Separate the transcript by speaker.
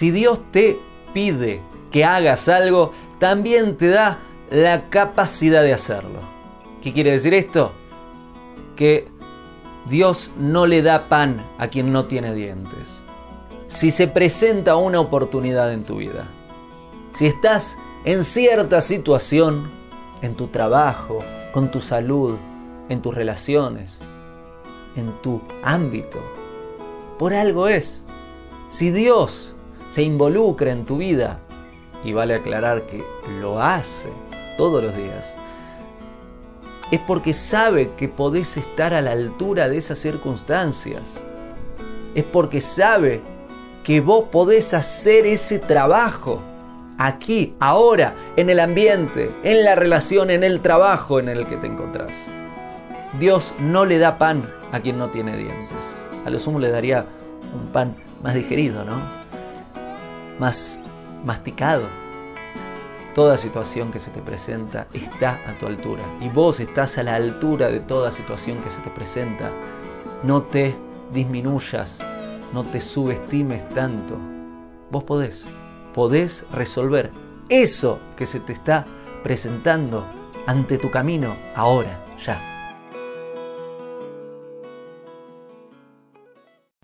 Speaker 1: Si Dios te pide que hagas algo, también te da la capacidad de hacerlo. ¿Qué quiere decir esto? Que Dios no le da pan a quien no tiene dientes. Si se presenta una oportunidad en tu vida, si estás en cierta situación, en tu trabajo, con tu salud, en tus relaciones, en tu ámbito, por algo es. Si Dios se involucra en tu vida, y vale aclarar que lo hace todos los días, es porque sabe que podés estar a la altura de esas circunstancias. Es porque sabe que vos podés hacer ese trabajo aquí, ahora, en el ambiente, en la relación, en el trabajo en el que te encontrás. Dios no le da pan a quien no tiene dientes. A lo sumo le daría un pan más digerido, ¿no? Más masticado. Toda situación que se te presenta está a tu altura y vos estás a la altura de toda situación que se te presenta. No te disminuyas, no te subestimes tanto. Vos podés podés resolver eso que se te está presentando ante tu camino ahora, ya.